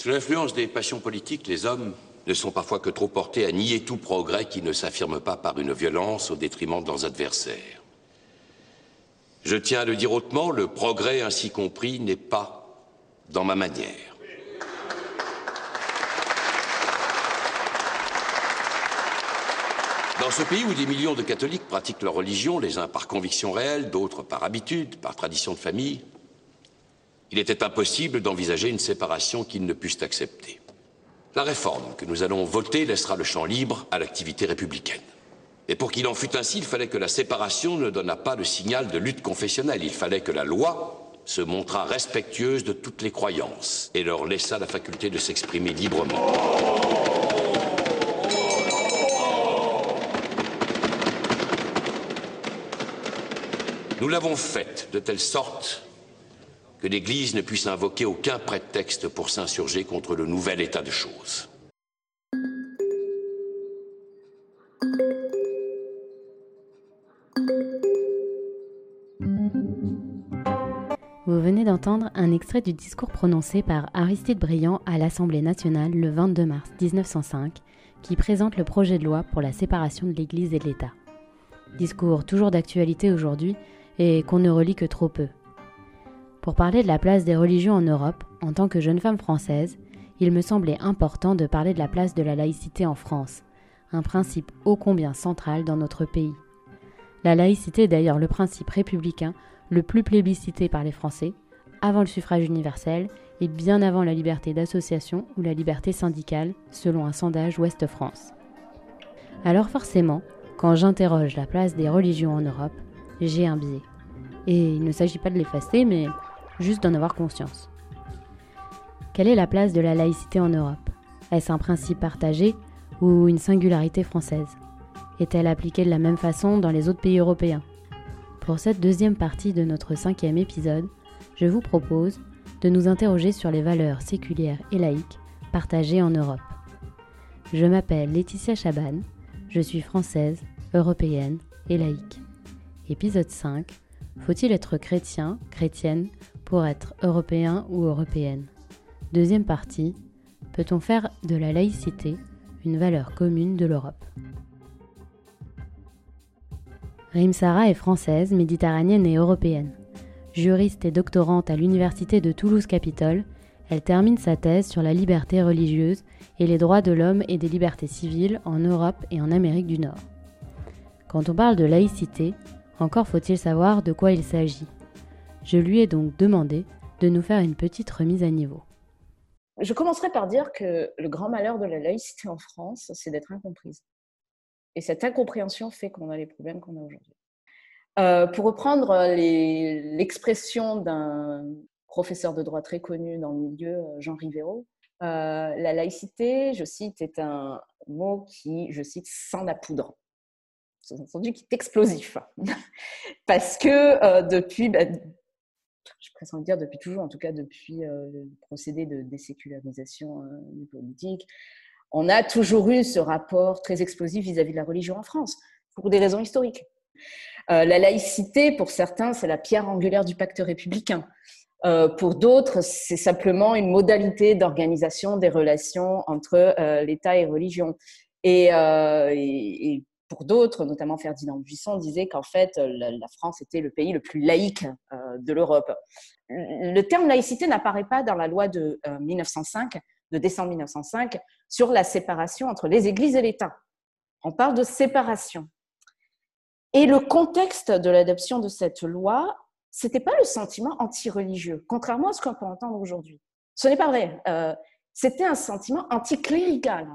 Sous l'influence des passions politiques, les hommes ne sont parfois que trop portés à nier tout progrès qui ne s'affirme pas par une violence au détriment de leurs adversaires. Je tiens à le dire hautement, le progrès ainsi compris n'est pas dans ma manière. Dans ce pays où des millions de catholiques pratiquent leur religion, les uns par conviction réelle, d'autres par habitude, par tradition de famille, il était impossible d'envisager une séparation qu'ils ne puissent accepter. La réforme que nous allons voter laissera le champ libre à l'activité républicaine. Et pour qu'il en fût ainsi, il fallait que la séparation ne donnât pas le signal de lutte confessionnelle. Il fallait que la loi se montrât respectueuse de toutes les croyances et leur laissât la faculté de s'exprimer librement. Nous l'avons faite de telle sorte que l'Église ne puisse invoquer aucun prétexte pour s'insurger contre le nouvel état de choses. Vous venez d'entendre un extrait du discours prononcé par Aristide Briand à l'Assemblée nationale le 22 mars 1905, qui présente le projet de loi pour la séparation de l'Église et de l'État. Discours toujours d'actualité aujourd'hui et qu'on ne relit que trop peu. Pour parler de la place des religions en Europe, en tant que jeune femme française, il me semblait important de parler de la place de la laïcité en France, un principe ô combien central dans notre pays. La laïcité est d'ailleurs le principe républicain le plus plébiscité par les Français, avant le suffrage universel et bien avant la liberté d'association ou la liberté syndicale, selon un sondage Ouest France. Alors forcément, quand j'interroge la place des religions en Europe, j'ai un biais. Et il ne s'agit pas de l'effacer, mais juste d'en avoir conscience. Quelle est la place de la laïcité en Europe? Est-ce un principe partagé ou une singularité française? Est-elle appliquée de la même façon dans les autres pays européens? Pour cette deuxième partie de notre cinquième épisode, je vous propose de nous interroger sur les valeurs séculières et laïques partagées en Europe. Je m'appelle Laetitia Chaban, je suis française, européenne et laïque. Épisode 5 Faut-il être chrétien, chrétienne pour être européen ou européenne. Deuxième partie, peut-on faire de la laïcité une valeur commune de l'Europe? Rimsara est française, méditerranéenne et européenne. Juriste et doctorante à l'Université de Toulouse-Capitole, elle termine sa thèse sur la liberté religieuse et les droits de l'homme et des libertés civiles en Europe et en Amérique du Nord. Quand on parle de laïcité, encore faut-il savoir de quoi il s'agit. Je lui ai donc demandé de nous faire une petite remise à niveau. Je commencerai par dire que le grand malheur de la laïcité en France, c'est d'être incomprise. Et cette incompréhension fait qu'on a les problèmes qu'on a aujourd'hui. Euh, pour reprendre l'expression d'un professeur de droit très connu dans le milieu, euh, Jean Rivero, euh, la laïcité, je cite, est un mot qui, je cite, sent la poudre. entendu, qui est explosif. Parce que depuis, bah, je préfère dire depuis toujours, en tout cas depuis euh, le procédé de désécularisation euh, politique, on a toujours eu ce rapport très explosif vis-à-vis de la religion en France, pour des raisons historiques. Euh, la laïcité, pour certains, c'est la pierre angulaire du pacte républicain. pour d'autres, c'est simplement une modalité d'organisation des relations entre l'État et religion. Et, pour d'autres, notamment Ferdinand Buisson, disait qu'en fait, euh, la, France était le pays le plus laïque euh, de l'Europe. Le terme laïcité n'apparaît pas dans la loi de 1905, euh, de décembre 1905, sur la séparation entre les églises et l'État. On parle de séparation. Et le contexte de l'adoption de cette loi, c'était pas le sentiment anti-religieux, contrairement à ce qu'on peut entendre aujourd'hui. Ce n'est pas vrai. c'était un sentiment anticlérical.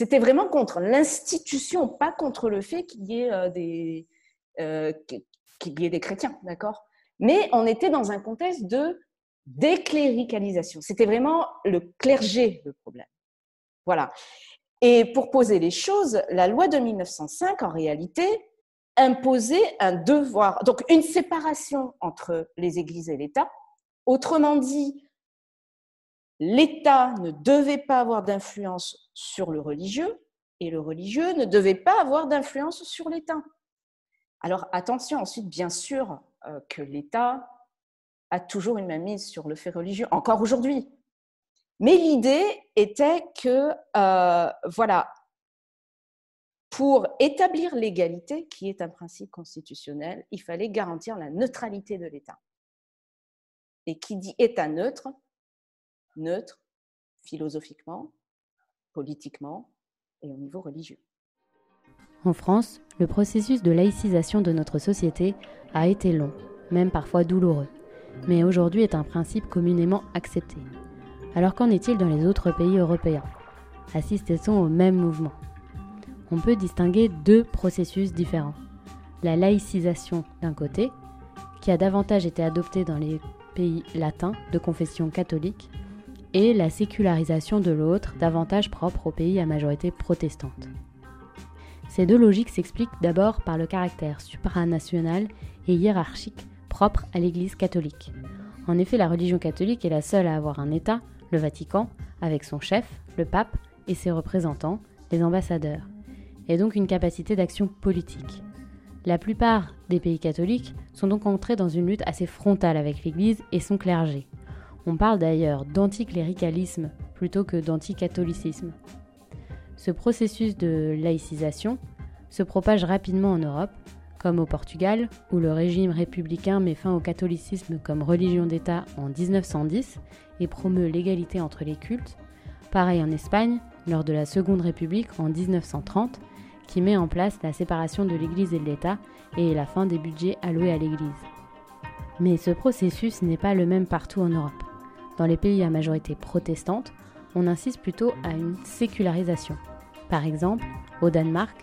C'était vraiment contre l'institution, pas contre le fait qu'il y ait euh, des, euh, y ait des chrétiens, d'accord? Mais on était dans un contexte de décléricalisation. C'était vraiment le clergé le problème. Voilà. Et pour poser les choses, la loi de 1905, en réalité, imposait un devoir, donc une séparation entre les églises et l'État. Autrement dit, l'État ne devait pas avoir d'influence sur le religieux et le religieux ne devait pas avoir d'influence sur l'État. Alors attention ensuite, bien sûr, euh, que l'État a toujours une mainmise sur le fait religieux, encore aujourd'hui. Mais l'idée était que, euh, voilà, pour établir l'égalité, qui est un principe constitutionnel, il fallait garantir la neutralité de l'État. Et qui dit État neutre, neutre philosophiquement, politiquement et au niveau religieux. En France, le processus de laïcisation de notre société a été long, même parfois douloureux, mais aujourd'hui est un principe communément accepté. Alors qu'en est-il dans les autres pays européens? Assistait-on au même mouvement On peut distinguer deux processus différents. La laïcisation d'un côté, qui a davantage été adoptée dans les pays latins de confession catholique, et la sécularisation de l'autre, davantage propre aux pays à majorité protestante. Ces deux logiques s'expliquent d'abord par le caractère supranational et hiérarchique propre à l'Église catholique. En effet, la religion catholique est la seule à avoir un État, le Vatican, avec son chef, le pape, et ses représentants, les ambassadeurs, et donc une capacité d'action politique. La plupart des pays catholiques sont donc entrés dans une lutte assez frontale avec l'Église et son clergé. On parle d'ailleurs d'anticléricalisme plutôt que d'anticatholicisme. Ce processus de laïcisation se propage rapidement en Europe, comme au Portugal, où le régime républicain met fin au catholicisme comme religion d'État en 1910 et promeut l'égalité entre les cultes. Pareil en Espagne, lors de la Seconde République en 1930, qui met en place la séparation de l'Église et de l'État et la fin des budgets alloués à l'Église. Mais ce processus n'est pas le même partout en Europe. Dans les pays à majorité protestante, on insiste plutôt à une sécularisation. Par exemple, au Danemark,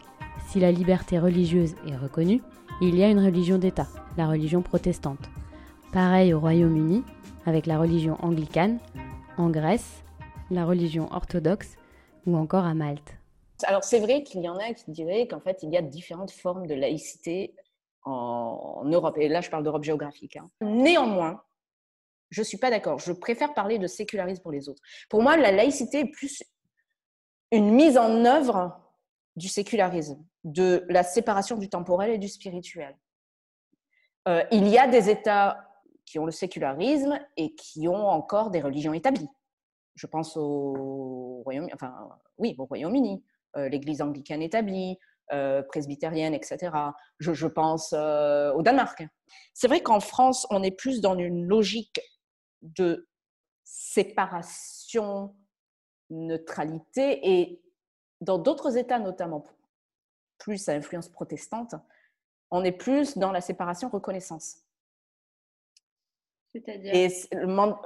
si la liberté religieuse est reconnue, il y a une religion d'État, la religion protestante. Pareil au Royaume-Uni, avec la religion anglicane, en Grèce, la religion orthodoxe, ou encore à Malte. Alors c'est vrai qu'il y en a qui diraient qu'en fait il y a différentes formes de laïcité en, Europe, et là je parle d'Europe géographique. Hein. Néanmoins, je ne suis pas d'accord. Je préfère parler de sécularisme pour les autres. Pour moi, la laïcité est plus une mise en œuvre du sécularisme, de la séparation du temporel et du spirituel. Euh, il y a des États qui ont le sécularisme et qui ont encore des religions établies. Je pense au Royaume, enfin oui, au Royaume-Uni, euh, l'Église anglicane établie, euh, presbytérienne, etc. Je, je pense au Danemark. C'est vrai qu'en France, on est plus dans une logique de séparation, neutralité, et dans d'autres États, notamment plus à influence protestante, on est plus dans la séparation reconnaissance. C'est-à-dire?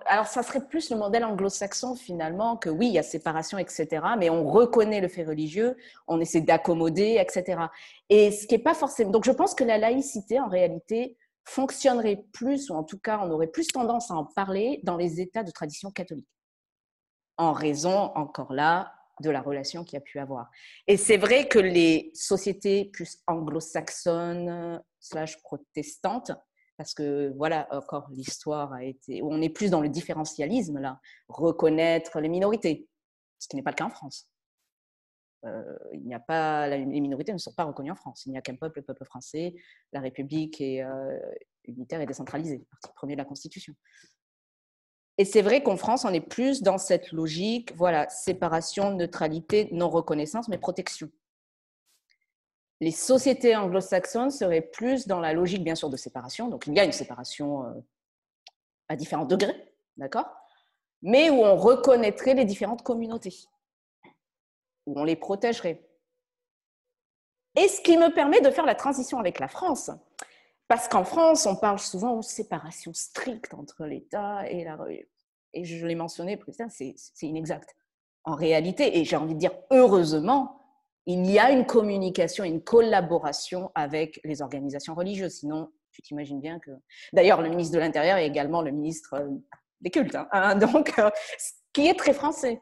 Alors, ça serait plus le modèle anglo-saxon finalement, que oui, il y a séparation, etc., mais on reconnaît le fait religieux, on essaie d'accommoder, etc. Et ce qui n'est pas forcément. Donc, je pense que la laïcité, en réalité, fonctionnerait plus, ou en tout cas, on aurait plus tendance à en parler dans les États de tradition catholique, en raison, encore là, de la relation qu'il y a pu avoir. Et c'est vrai que les sociétés plus anglo-saxonnes, slash protestantes, parce que voilà, encore l'histoire a été, on est plus dans le différentialisme là, reconnaître les minorités, ce qui n'est pas le cas en France. Euh, il n'y a pas, les minorités ne sont pas reconnues en France. Il n'y a qu'un peuple, le peuple français. La République est euh, unitaire et décentralisée, article premier de la Constitution. Et c'est vrai qu'en France, on est plus dans cette logique, voilà, séparation, neutralité, non reconnaissance, mais protection. Les sociétés anglo-saxonnes seraient plus dans la logique, bien sûr, de séparation. Donc, il y a une séparation euh, à différents degrés, d'accord? Mais où on reconnaîtrait les différentes communautés où on les protégerait. Et ce qui me permet de faire la transition avec la France. Parce qu'en France, on parle souvent de séparation stricte entre l'État et la Et je l'ai mentionné, c'est inexact. En réalité, et j'ai envie de dire heureusement, il y a une communication, une collaboration avec les organisations religieuses. Sinon, tu t'imagines bien que. D'ailleurs, le ministre de l'Intérieur est également le ministre euh, des cultes. Hein. Donc, euh, ce qui est très français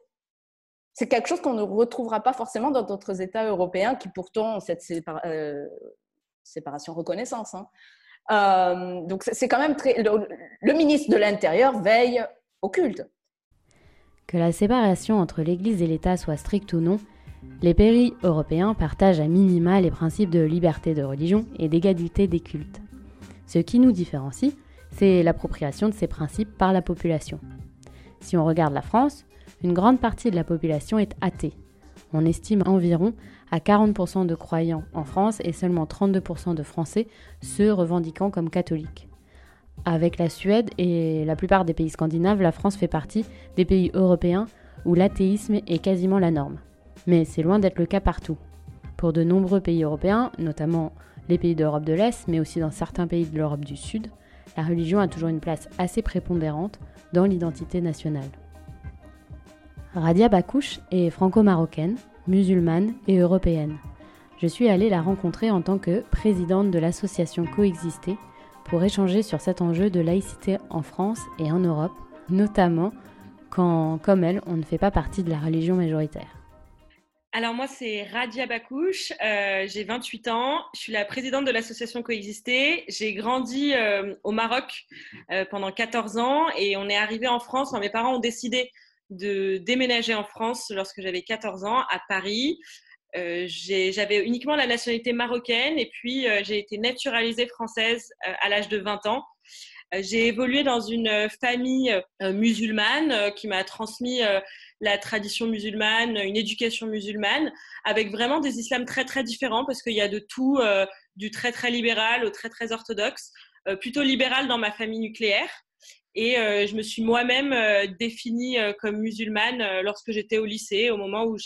c'est quelque chose qu'on ne retrouvera pas forcément dans d'autres États européens qui pourtant ont cette euh, séparation reconnaissance. Hein. Euh, donc c'est quand même très... Le, ministre de l'Intérieur veille au culte. Que la séparation entre l'Église et l'État soit stricte ou non, les pays européens partagent à minima les principes de liberté de religion et d'égalité des cultes. Ce qui nous différencie, c'est l'appropriation de ces principes par la population. Si on regarde la France, une grande partie de la population est athée. On estime environ à 40% de croyants en France et seulement 32% de Français se revendiquant comme catholiques. Avec la Suède et la plupart des pays scandinaves, la France fait partie des pays européens où l'athéisme est quasiment la norme. Mais c'est loin d'être le cas partout. Pour de nombreux pays européens, notamment les pays d'Europe de l'Est, mais aussi dans certains pays de l'Europe du Sud, la religion a toujours une place assez prépondérante dans l'identité nationale. Radia Bakouche est franco-marocaine, musulmane et européenne. Je suis allée la rencontrer en tant que présidente de l'association Coexister pour échanger sur cet enjeu de laïcité en France et en Europe, notamment quand, comme elle, on ne fait pas partie de la religion majoritaire. Alors moi, c'est Radia Bakouche, euh, j'ai 28 ans, je suis la présidente de l'association Coexister. J'ai grandi euh, au Maroc euh, pendant 14 ans et on est arrivé en France. mes parents ont décidé de déménager en France lorsque j'avais 14 ans à Paris. j'avais uniquement la nationalité marocaine et puis j'ai été naturalisée française à l'âge de 20 ans. J'ai évolué dans une famille musulmane qui m'a transmis la tradition musulmane, une éducation musulmane, avec vraiment des islams très très différents parce qu'il y a de tout, euh, du très très libéral au très très orthodoxe, euh, plutôt libéral dans ma famille nucléaire. Et euh, je me suis moi-même définie comme musulmane lorsque j'étais au lycée, au moment où,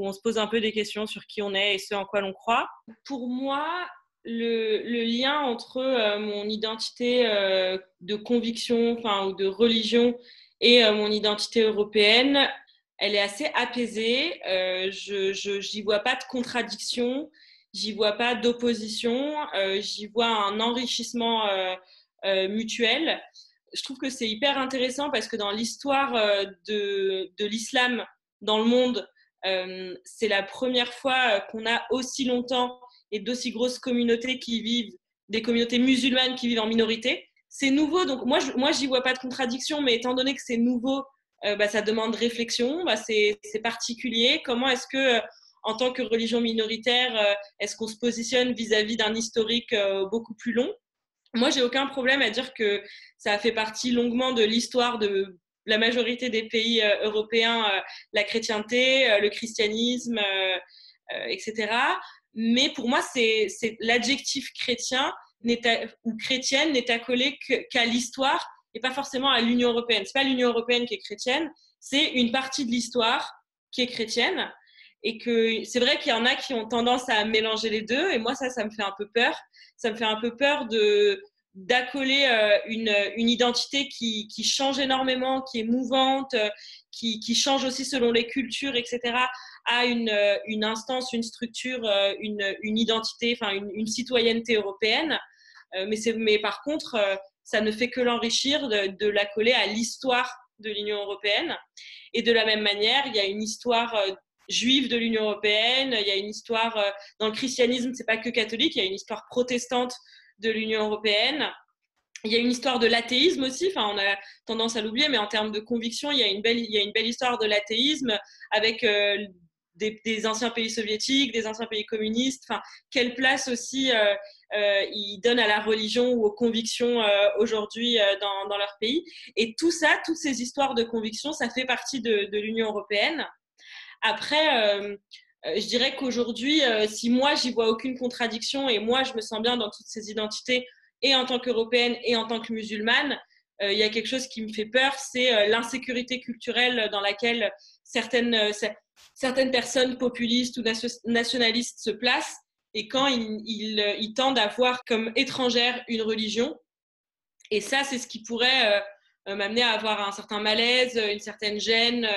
on se pose un peu des questions sur qui on est et ce en quoi l'on croit. Pour moi, le, lien entre mon identité de conviction ou de religion et euh, mon identité européenne, elle est assez apaisée. Euh, je n'y vois pas de contradiction, j'y vois pas d'opposition, euh, j'y vois un enrichissement mutuel. Je trouve que c'est hyper intéressant parce que dans l'histoire de, de l'islam dans le monde, c'est la première fois qu'on a aussi longtemps et d'aussi grosses communautés qui vivent, des communautés musulmanes qui vivent en minorité c'est nouveau, donc moi, je, moi, j'y vois pas de contradiction, mais étant donné que c'est nouveau, euh, bah, ça demande réflexion, bah, c'est, particulier. Comment est-ce que, euh, en tant que religion minoritaire, euh, est-ce qu'on se positionne vis-à-vis d'un historique beaucoup plus long? Moi, j'ai aucun problème à dire que ça fait partie longuement de l'histoire de la majorité des pays européens, la chrétienté, le christianisme, etc. Mais pour moi, c'est, l'adjectif chrétien ou chrétienne n'est accolée qu'à l'histoire et pas forcément à l'Union européenne. C'est pas l'Union européenne qui est chrétienne, c'est une partie de l'histoire qui est chrétienne. Et que c'est vrai qu'il y en a qui ont tendance à mélanger les deux. Et moi, ça, ça me fait un peu peur. Ça me fait un peu peur de d'accoler euh, une, une, identité qui, qui, change énormément, qui est mouvante, euh, qui, qui, change aussi selon les cultures, etc., à une, euh, une instance, une structure, une, une identité, enfin une, citoyenneté européenne. mais, mais par contre, ça ne fait que l'enrichir de, de l'accoler à l'histoire de l'Union européenne. Et de la même manière, il y a une histoire juive de l'Union européenne, il y a une histoire dans le christianisme, c'est pas que catholique, il y a une histoire protestante de l'Union européenne. Il y a une histoire de l'athéisme aussi, enfin, on a tendance à l'oublier, mais en termes de conviction, il y a une belle, il y a une belle histoire de l'athéisme avec euh, des, anciens pays soviétiques, des anciens pays communistes. Enfin, quelle place aussi euh, euh, ils donnent à la religion ou aux convictions aujourd'hui dans, leur pays. Et tout ça, toutes ces histoires de conviction, ça fait partie de l'Union européenne. Après, euh, je dirais qu'aujourd'hui, euh, si moi, j'y vois aucune contradiction et moi, je me sens bien dans toutes ces identités, et en tant qu'européenne et en tant que musulmane, euh, il y a quelque chose qui me fait peur, c'est l'insécurité culturelle dans laquelle certaines, certaines personnes populistes ou nationalistes se placent et quand ils, ils, tendent à voir comme étrangère une religion. Et ça, c'est ce qui pourrait m'amener à avoir un certain malaise, une certaine gêne,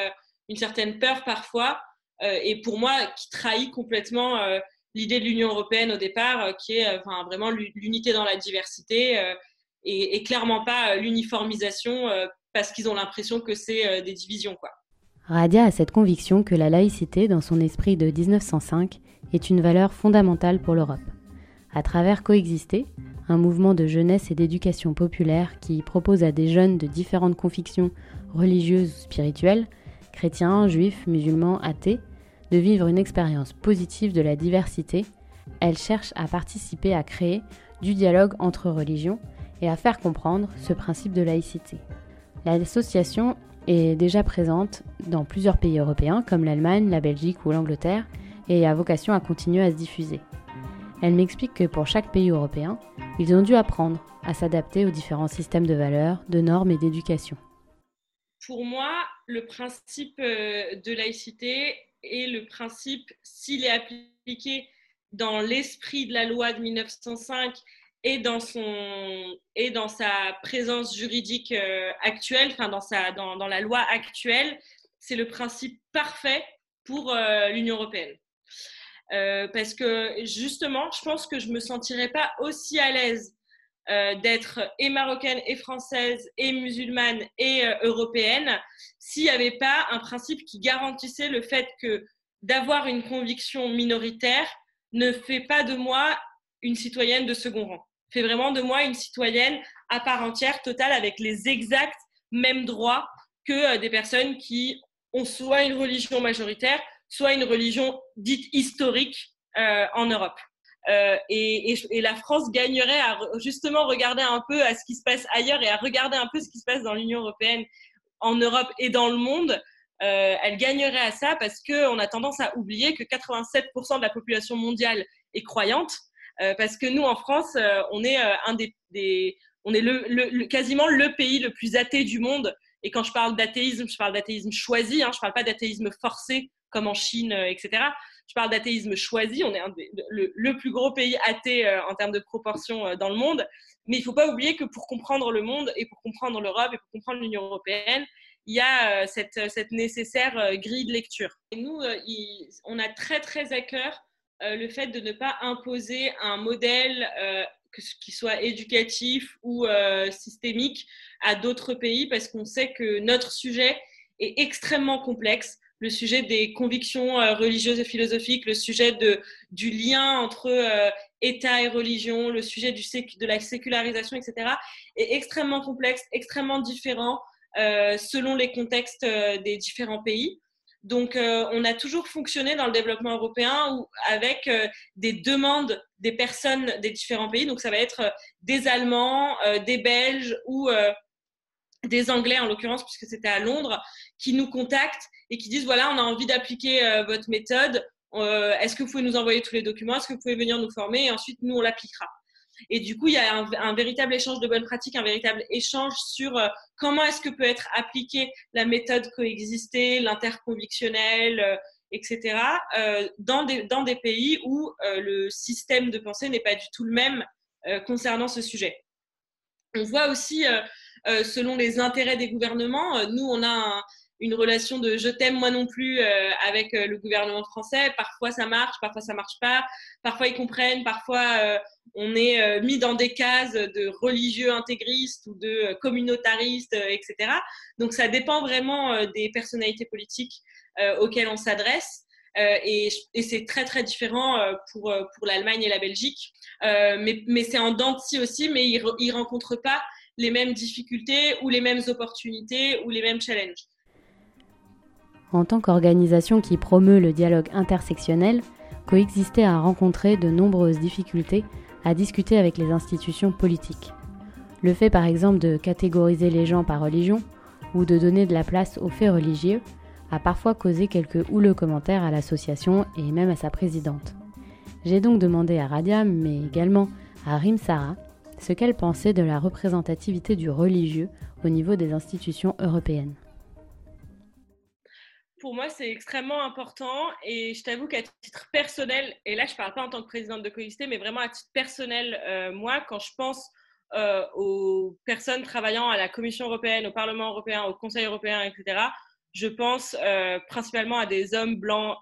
une certaine peur parfois. Euh, et pour moi, qui trahit complètement euh, l'idée de l'Union européenne au départ, euh, qui est vraiment l'unité dans la diversité et, clairement pas l'uniformisation parce qu'ils ont l'impression que c'est des divisions. Radia a cette conviction que la laïcité, dans son esprit de 1905, est une valeur fondamentale pour l'Europe. À travers Coexister, un mouvement de jeunesse et d'éducation populaire qui propose à des jeunes de différentes convictions religieuses ou spirituelles, chrétiens, juifs, musulmans, athées, de vivre une expérience positive de la diversité, elle cherche à participer à créer du dialogue entre religions et à faire comprendre ce principe de laïcité. L'association est déjà présente dans plusieurs pays européens comme l'Allemagne, la Belgique ou l'Angleterre et a vocation à continuer à se diffuser. Elle m'explique que pour chaque pays européen, ils ont dû apprendre à s'adapter aux différents systèmes de valeurs, de normes et d'éducation. Pour moi, le principe euh, de laïcité est le principe, s'il est appliqué dans l'esprit de la loi de 1905 et dans, son, et dans sa présence juridique euh, actuelle, enfin dans, sa, dans, dans, la loi actuelle, c'est le principe parfait pour euh, l'Union européenne. Parce que justement, je pense que je ne me sentirais pas aussi à l'aise euh, d'être et marocaine et française et musulmane et euh, européenne s'il n'y avait pas un principe qui garantissait le fait que d'avoir une conviction minoritaire ne fait pas de moi une citoyenne de second rang, fait vraiment de moi une citoyenne à part entière, totale, avec les exacts mêmes droits que des personnes qui ont soit une religion majoritaire, soit une religion dite historique euh, en Europe. Euh, et, la France gagnerait à justement regarder un peu à ce qui se passe ailleurs et à regarder un peu ce qui se passe dans l'Union européenne, en Europe et dans le monde. Euh, elle gagnerait à ça parce qu'on a tendance à oublier que 87% de la population mondiale est croyante. Euh, parce que nous, en France, on est un des, on est le, le, quasiment le pays le plus athée du monde. Et quand je parle d'athéisme, je parle d'athéisme choisi. Hein, je parle pas d'athéisme forcé comme en Chine, etc. Je parle d'athéisme choisi. On est le, plus gros pays athée euh, en termes de proportion euh, dans le monde. Mais il ne faut pas oublier que pour comprendre le monde et pour comprendre l'Europe et pour comprendre l'Union européenne, il y a cette, cette, nécessaire grille de lecture. Et nous, on a très très à cœur le fait de ne pas imposer un modèle qui soit éducatif ou systémique à d'autres pays parce qu'on sait que notre sujet est extrêmement complexe le sujet des convictions euh, religieuses et philosophiques, le sujet du lien entre euh, État et religion, le sujet de la sécularisation, etc., est extrêmement complexe, extrêmement différent euh, selon les contextes des différents pays. Donc, on a toujours fonctionné dans le développement européen avec des demandes des personnes des différents pays. Donc, ça va être des Allemands, des Belges ou des Anglais, en l'occurrence, puisque c'était à Londres, qui nous contactent et qui disent voilà, on a envie d'appliquer euh, votre méthode. Euh, est-ce que vous pouvez nous envoyer tous les documents? Est-ce que vous pouvez venir nous former? Et ensuite, nous, on l'appliquera. Et du coup, il y a un, véritable échange de bonnes pratiques, un véritable échange sur euh, comment est-ce que peut être appliquée la méthode coexister, l'interconvictionnel, etc., dans, des, dans des pays où le système de pensée n'est pas du tout le même concernant ce sujet. On voit aussi, selon les intérêts des gouvernements, nous, on a un, une relation de je t'aime moi non plus euh, avec euh, le gouvernement français. Parfois ça marche, parfois ça marche pas. Parfois ils comprennent, parfois euh, on est mis dans des cases de religieux intégristes ou de communautaristes, etc. Donc ça dépend vraiment des personnalités politiques auxquelles on s'adresse. et, et c'est très très différent pour, pour l'Allemagne et la Belgique. mais mais c'est en dents aussi, mais ils ne rencontrent pas les mêmes difficultés ou les mêmes opportunités ou les mêmes challenges. En tant qu'organisation qui promeut le dialogue intersectionnel, Coexister a rencontré de nombreuses difficultés à discuter avec les institutions politiques. Le fait par exemple de catégoriser les gens par religion ou de donner de la place aux faits religieux a parfois causé quelques houleux commentaires à l'association et même à sa présidente. J'ai donc demandé à Radia, mais également à Rimsara, ce qu'elle pensait de la représentativité du religieux au niveau des institutions européennes pour moi, c'est extrêmement important. Et je t'avoue qu'à titre personnel, et là, je ne parle pas en tant que présidente de Coïsté, mais vraiment à titre personnel, euh, moi, quand je pense euh, aux personnes travaillant à la Commission européenne, au Parlement européen, au Conseil européen, etc., je pense euh, principalement à des hommes blancs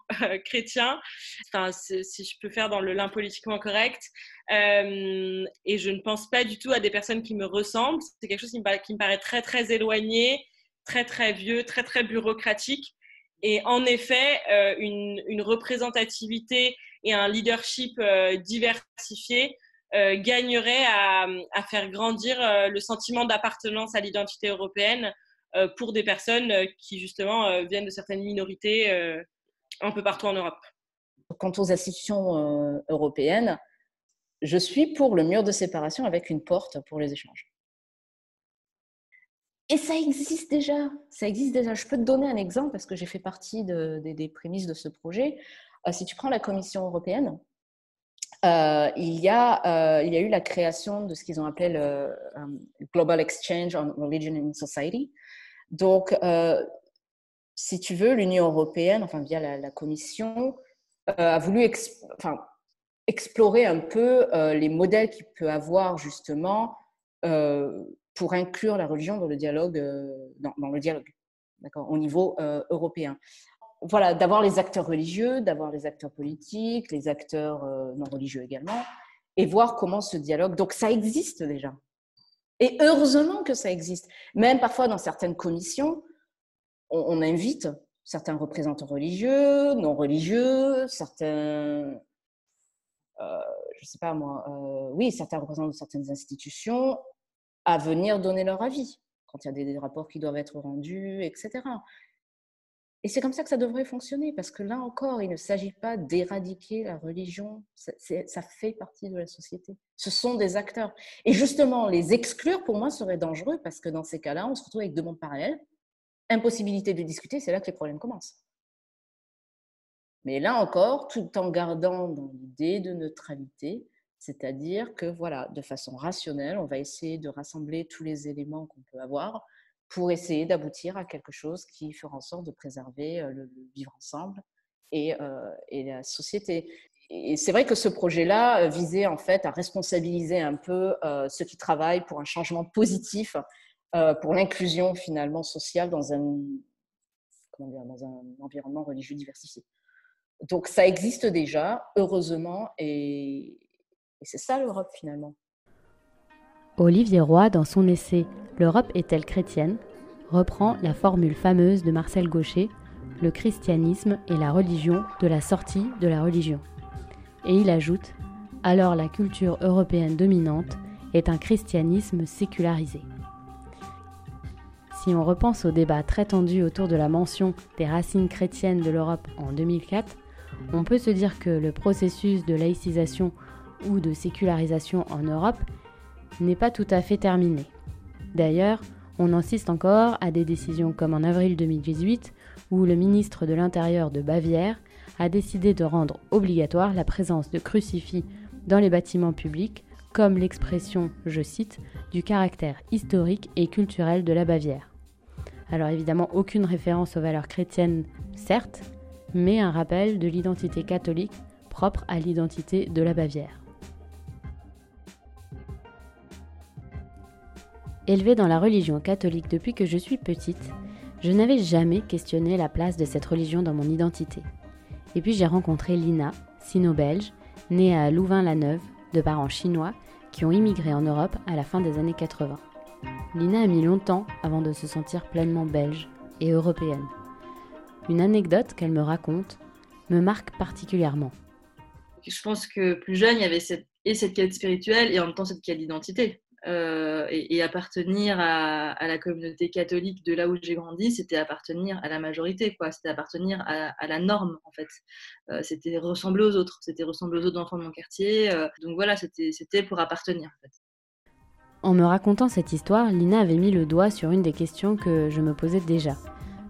chrétiens, enfin, si je peux faire dans le lin politiquement correct. et je ne pense pas du tout à des personnes qui me ressemblent. C'est quelque chose qui me, qui me paraît très, très éloigné, très, très vieux, très, très bureaucratique. Et en effet, euh, une, représentativité et un leadership euh, diversifié euh, à, à, faire grandir le sentiment d'appartenance à l'identité européenne pour des personnes qui justement viennent de certaines minorités un peu partout en Europe. Quant aux institutions européennes, je suis pour le mur de séparation avec une porte pour les échanges. Et ça existe déjà. Ça existe déjà. Je peux te donner un exemple parce que j'ai fait partie des prémices de ce projet. Euh, si tu prends la Commission européenne, euh, il, y a, il y a eu la création de ce qu'ils ont appelé le Global Exchange on Religion and Society. Donc, si tu veux, l'Union européenne, enfin via la, Commission, a voulu enfin, explorer un peu les modèles qu'il peut avoir justement pour inclure la religion dans le dialogue, euh, dans, le dialogue au niveau euh, européen. Voilà, d'avoir les acteurs religieux, d'avoir les acteurs politiques, les acteurs euh, non religieux également, et voir comment ce dialogue. Donc ça existe déjà. Et heureusement que ça existe. Même parfois dans certaines commissions, on, invite certains représentants religieux, non religieux, certains, je sais pas moi, oui, certains représentants de certaines institutions à venir donner leur avis quand il y a des, rapports qui doivent être rendus, etc. Et c'est comme ça que ça devrait fonctionner, parce que là encore, il ne s'agit pas d'éradiquer la religion, ça, fait partie de la société. Ce sont des acteurs. Et justement, les exclure, pour moi, serait dangereux, parce que dans ces cas-là, on se retrouve avec deux mondes parallèles, impossibilité de discuter, c'est là que les problèmes commencent. Mais là encore, tout en gardant l'idée de neutralité, c'est-à-dire que, voilà, de façon rationnelle, on va essayer de rassembler tous les éléments qu'on peut avoir pour essayer d'aboutir à quelque chose qui fera en sorte de préserver euh, le, vivre ensemble euh, et, la société. Et c'est vrai que ce projet-là euh, visait en fait à responsabiliser un peu ceux qui travaillent pour un changement positif, pour l'inclusion finalement sociale dans un, dans un environnement religieux diversifié. Donc ça existe déjà, heureusement, et, et c'est ça l'Europe finalement. Olivier Roy, dans son essai L'Europe est-elle chrétienne? reprend la formule fameuse de Marcel Gaucher Le christianisme est la religion de la sortie de la religion. Et il ajoute Alors la culture européenne dominante est un christianisme sécularisé. Si on repense au débat très tendu autour de la mention des racines chrétiennes de l'Europe en 2004, on peut se dire que le processus de laïcisation ou de sécularisation en Europe n'est pas tout à fait terminé. D'ailleurs, on insiste encore à des décisions comme en avril 2018 où le ministre de l'Intérieur de Bavière a décidé de rendre obligatoire la présence de crucifix dans les bâtiments publics comme l'expression, je cite, du caractère historique et culturel de la Bavière. Alors évidemment aucune référence aux valeurs chrétiennes, certes, mais un rappel de l'identité catholique propre à l'identité de la Bavière. Élevée dans la religion catholique depuis que je suis petite, je n'avais jamais questionné la place de cette religion dans mon identité. Et puis j'ai rencontré Lina, sino-belge, née à Louvain-la-Neuve, de parents chinois, qui ont immigré en Europe à la fin des années 80. Lina a mis longtemps avant de se sentir pleinement belge et européenne. Une anecdote qu'elle me raconte me marque particulièrement. Je pense que plus jeune, il y avait cette, et cette quête spirituelle et en même temps cette quête d'identité. Euh, et, appartenir à, la communauté catholique de là où j'ai grandi, c'était appartenir à la majorité, quoi. C'était appartenir à, la norme, en fait. Euh, c'était ressembler aux autres, c'était ressembler aux autres enfants de mon quartier. Euh, donc voilà, c'était pour appartenir, en fait. En me racontant cette histoire, Lina avait mis le doigt sur une des questions que je me posais déjà.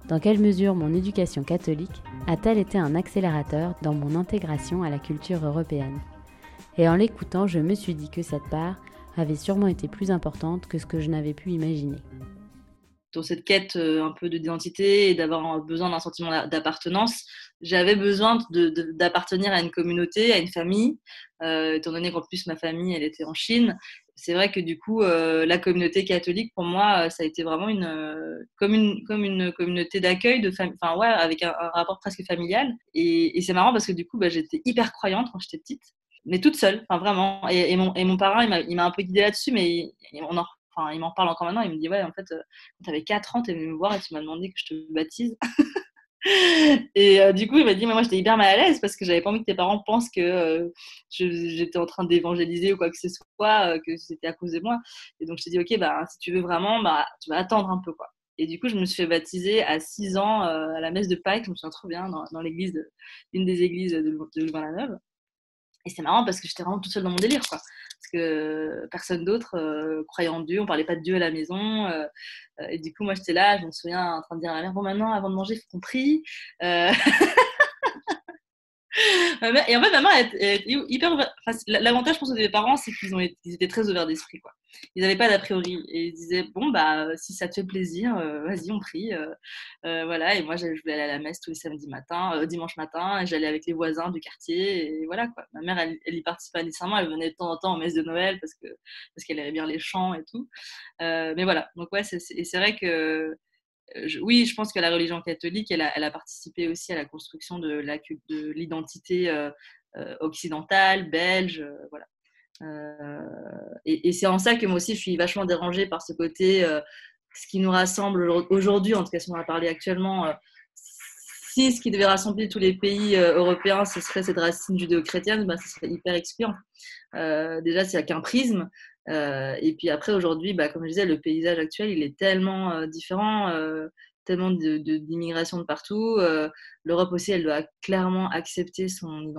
Dans quelle mesure mon éducation catholique a-t-elle été un accélérateur dans mon intégration à la culture européenne? Et en l'écoutant, je me suis dit que cette part avait sûrement été plus importante que ce que je n'avais pu imaginer. Dans cette quête euh, un peu d'identité et d'avoir besoin d'un sentiment d'appartenance, j'avais besoin d'appartenir à une communauté, à une famille, euh, étant donné qu'en plus ma famille, elle était en Chine. C'est vrai que du coup, euh, la communauté catholique, pour moi, ça a été vraiment une, comme, une, comme une communauté d'accueil, ouais, avec un, rapport presque familial. Et, c'est marrant parce que du coup, bah, j'étais hyper croyante quand j'étais petite mais toute seule, enfin vraiment. Et, mon, et mon, parrain, il m'a un peu guidée là-dessus, mais il, on enfin, il m'en parle encore maintenant. Il me dit Ouais, en fait, euh, quand tu avais 4 ans, tu es venu me voir et tu m'as demandé que je te baptise. et euh, du coup, il m'a dit Mais moi, j'étais hyper mal à l'aise parce que j'avais pas envie que tes parents pensent que euh, j'étais en train d'évangéliser ou quoi que ce soit, que c'était à cause de moi. Et donc, je t'ai dit Ok, bah, si tu veux vraiment, bah, tu vas attendre un peu. quoi. Et du coup, je me suis fait baptiser à 6 ans à la messe de Pâques. Je me souviens trop bien dans, dans l'église, une des églises de, de Louvain-la-Neuve. Et c'est marrant parce que j'étais vraiment toute seule dans mon délire, quoi. Parce que personne d'autre euh, croyait en Dieu, on parlait pas de Dieu à la maison. Euh, et du coup, moi, j'étais là, je me souviens en train de dire à ma mère, bon, maintenant, avant de manger, il faut qu'on prie. Et en fait, ma mère est, hyper. L'avantage, je pense, de mes parents, c'est qu'ils ont ils étaient très ouverts d'esprit. Quoi. Ils n'avaient pas d'a priori. Et ils disaient Bon, bah, si ça te fait plaisir, euh, vas-y, on prie. Euh, euh, voilà. Et moi, je voulais aller à la messe tous les samedis matin, dimanche matin. Et j'allais avec les voisins du quartier. Et voilà. Quoi. Ma mère, elle, elle y participait nécessairement. Elle venait de temps en temps en messe de Noël parce qu'elle parce qu'elle aimait bien les chants et tout. mais voilà. Donc, ouais, c'est vrai que oui, je pense que la religion catholique, elle a, participé aussi à la construction de l'identité euh, euh, occidentale, belge, euh, voilà. et, c'est en ça que moi aussi, je suis vachement dérangée par ce côté, ce qui nous rassemble aujourd'hui, en tout cas, si on a parlé actuellement, si ce qui devait rassembler tous les pays européens, ce serait cette racine judéo-chrétienne, ben, ce serait hyper excluant. déjà, s'il n'y a qu'un prisme, euh, et puis après, aujourd'hui, bah, comme je disais, le paysage actuel, il est tellement euh, différent, euh, tellement d'immigration de, partout. L'Europe aussi, elle doit clairement accepter son,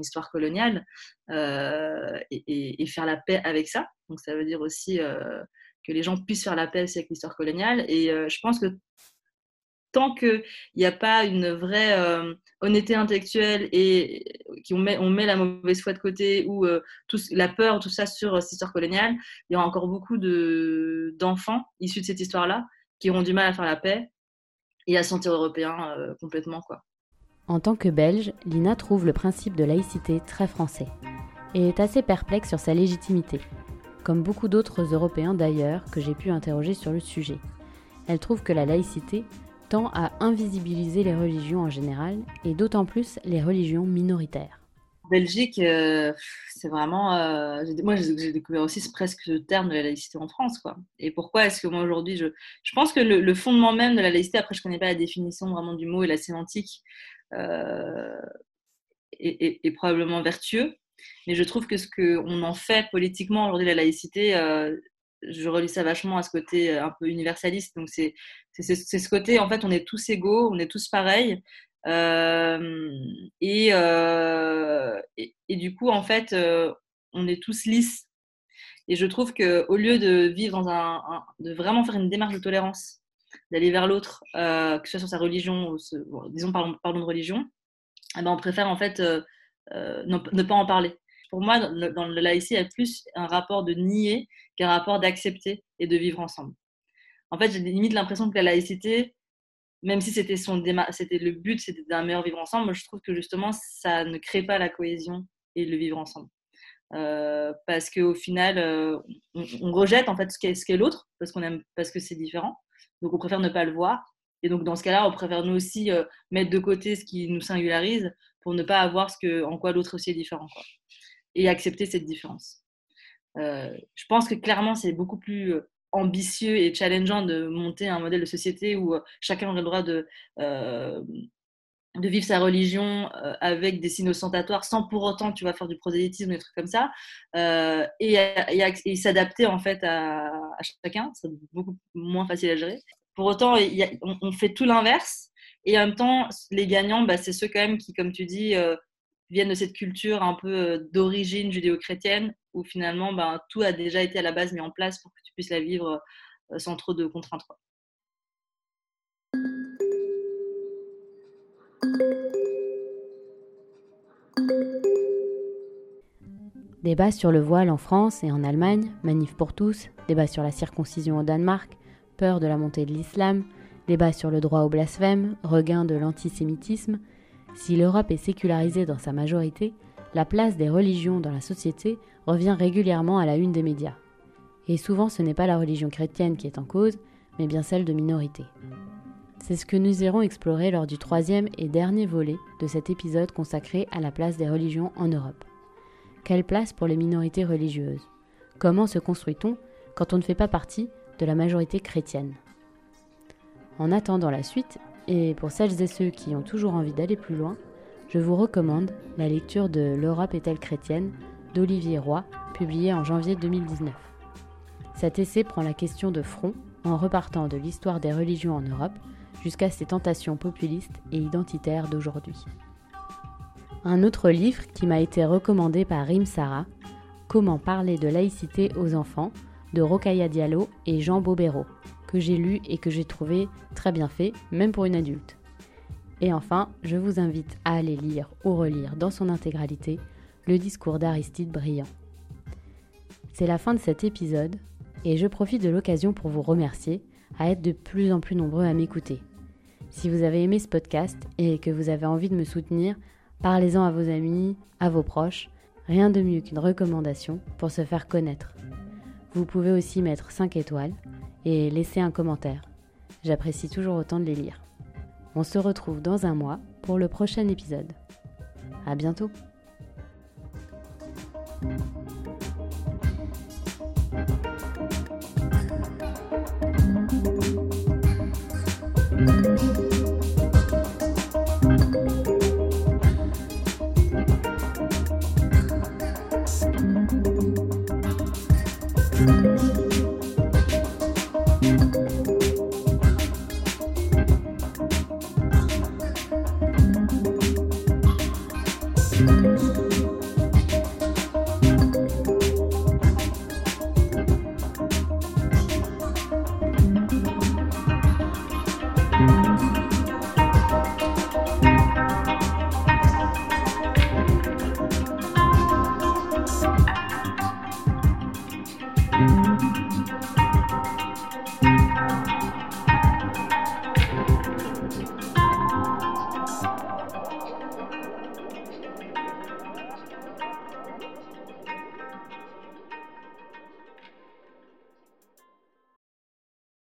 histoire coloniale et, faire la paix avec ça. Donc ça veut dire aussi que les gens puissent faire la paix avec l'histoire coloniale. Et je pense que tant qu'il n'y a pas une vraie euh, honnêteté intellectuelle et qu'on met, on met la mauvaise foi de côté ou euh, la peur, tout ça sur euh, cette histoire coloniale, il y aura encore beaucoup d'enfants issus de cette histoire-là qui auront du mal à faire la paix et à se sentir européens complètement. Quoi. En tant que Belge, Lina trouve le principe de laïcité très français et est assez perplexe sur sa légitimité, comme beaucoup d'autres Européens d'ailleurs que j'ai pu interroger sur le sujet. Elle trouve que la laïcité tend à invisibiliser les religions en général et d'autant plus les religions minoritaires. Belgique, euh, c'est vraiment. Euh, moi, j'ai découvert aussi presque le terme de la laïcité en France. Quoi. Et pourquoi est-ce que moi, aujourd'hui, je, je pense que le, fondement même de la laïcité, après, je ne connais pas la définition vraiment du mot et la sémantique, euh, est, est, probablement vertueux. Mais je trouve que ce qu'on en fait politiquement aujourd'hui, la laïcité, je relis ça vachement à ce côté euh, un peu universaliste. Donc, c'est ce côté, en fait, on est tous égaux, on est tous pareils. Euh, euh, et, et, du coup, en fait, on est tous lisses. Et je trouve qu'au lieu de vivre dans un, de vraiment faire une démarche de tolérance, d'aller vers l'autre, que ce soit sur sa religion, disons, parlons, parlons, de religion, eh ben, on préfère en fait ne, pas en parler pour moi, dans le laïcité, il y a plus un rapport de nier qu'un rapport d'accepter et de vivre ensemble. En fait, j'ai limite l'impression que la laïcité, même si c'était son c'était le but, c'était d'un meilleur vivre ensemble, je trouve que justement, ça ne crée pas la cohésion et le vivre ensemble. Euh, parce qu'au final, euh, on, rejette en fait ce qu'est l'autre, parce qu'on aime, parce que c'est différent. Donc, on préfère ne pas le voir. Et donc, dans ce cas-là, on préfère nous aussi euh, mettre de côté ce qui nous singularise pour ne pas avoir ce que, en quoi l'autre aussi est différent. Et accepter cette différence. Euh, je pense que clairement, c'est beaucoup plus euh, ambitieux et challengeant de monter un modèle de société où euh, chacun aurait le droit de, de vivre sa religion avec des signes ostentatoires sans pour autant, tu vas faire du prosélytisme, des trucs comme ça, et, et, s'adapter en fait à, chacun. C'est beaucoup moins facile à gérer. Pour autant, on, fait tout l'inverse. Et en même temps, les gagnants, bah, c'est ceux quand même qui, comme tu dis, viennent de cette culture un peu euh, d'origine judéo-chrétienne, où finalement ben, tout a déjà été à la base mis en place pour que tu puisses la vivre euh, sans trop de contraintes. Débat sur le voile en France et en Allemagne, manif pour tous, débat sur la circoncision au Danemark, peur de la montée de l'islam, débat sur le droit au blasphème, regain de l'antisémitisme, si l'Europe est sécularisée dans sa majorité, la place des religions dans la société revient régulièrement à la une des médias. Et souvent ce n'est pas la religion chrétienne qui est en cause, mais bien celle de minorités. C'est ce que nous irons explorer lors du troisième et dernier volet de cet épisode consacré à la place des religions en Europe. Quelle place pour les minorités religieuses? Comment se construit-on quand on ne fait pas partie de la majorité chrétienne? En attendant la suite, et pour celles et ceux qui ont toujours envie d'aller plus loin, je vous recommande la lecture de L'Europe est-elle chrétienne d'Olivier Roy, publié en janvier 2019. Cet essai prend la question de front en repartant de l'histoire des religions en Europe jusqu'à ses tentations populistes et identitaires d'aujourd'hui. Un autre livre qui m'a été recommandé par Rim Sarah, Comment parler de laïcité aux enfants, de Rokaya Diallo et Jean Bobéro, j'ai lu et que j'ai trouvé très bien fait, même pour une adulte. Et enfin, je vous invite à aller lire ou relire dans son intégralité le discours d'Aristide Briand. C'est la fin de cet épisode et je profite de l'occasion pour vous remercier à être de plus en plus nombreux à m'écouter. Si vous avez aimé ce podcast et que vous avez envie de me soutenir, parlez-en à vos amis, à vos proches. Rien de mieux qu'une recommandation pour se faire connaître. Vous pouvez aussi mettre 5 étoiles et laisser un commentaire. J'apprécie toujours autant de les lire. On se retrouve dans un mois pour le prochain épisode. À bientôt!